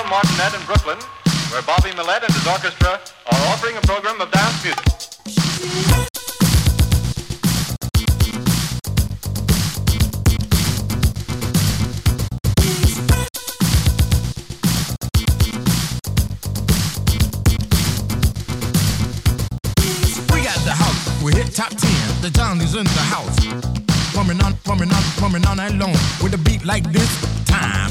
Hotel Martinet in Brooklyn, where Bobby Millett and his orchestra are offering a program of dance music. We got the house. We hit top ten. The Johnny's in the house. Pumping on, pumping on, pumping on that long. With a beat like this, time.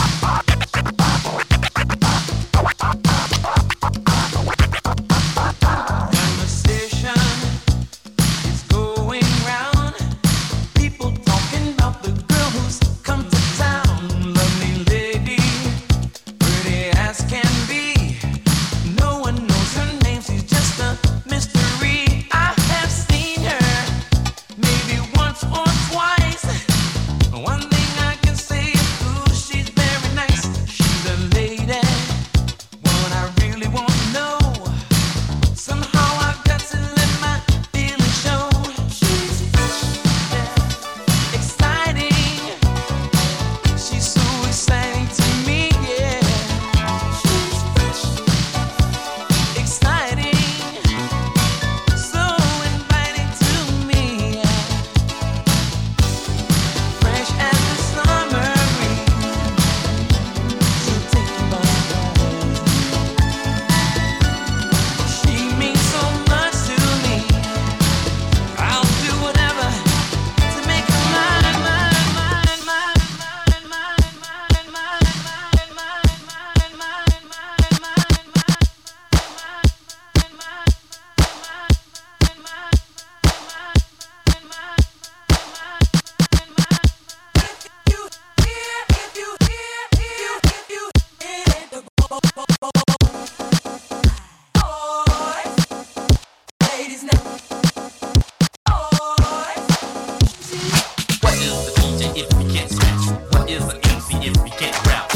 if we get rap?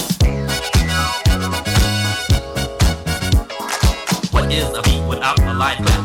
What is a beat without a life?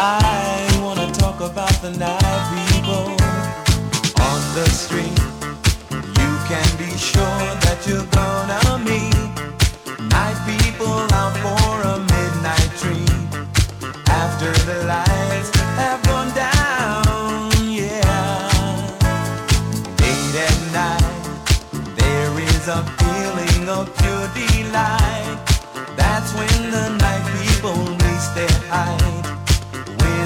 I wanna talk about the night people on the street. You can be sure that you're gonna meet night people out for a midnight dream. after the lights have gone down. Yeah, late at night there is a feeling of pure delight. That's when the night people reach their height.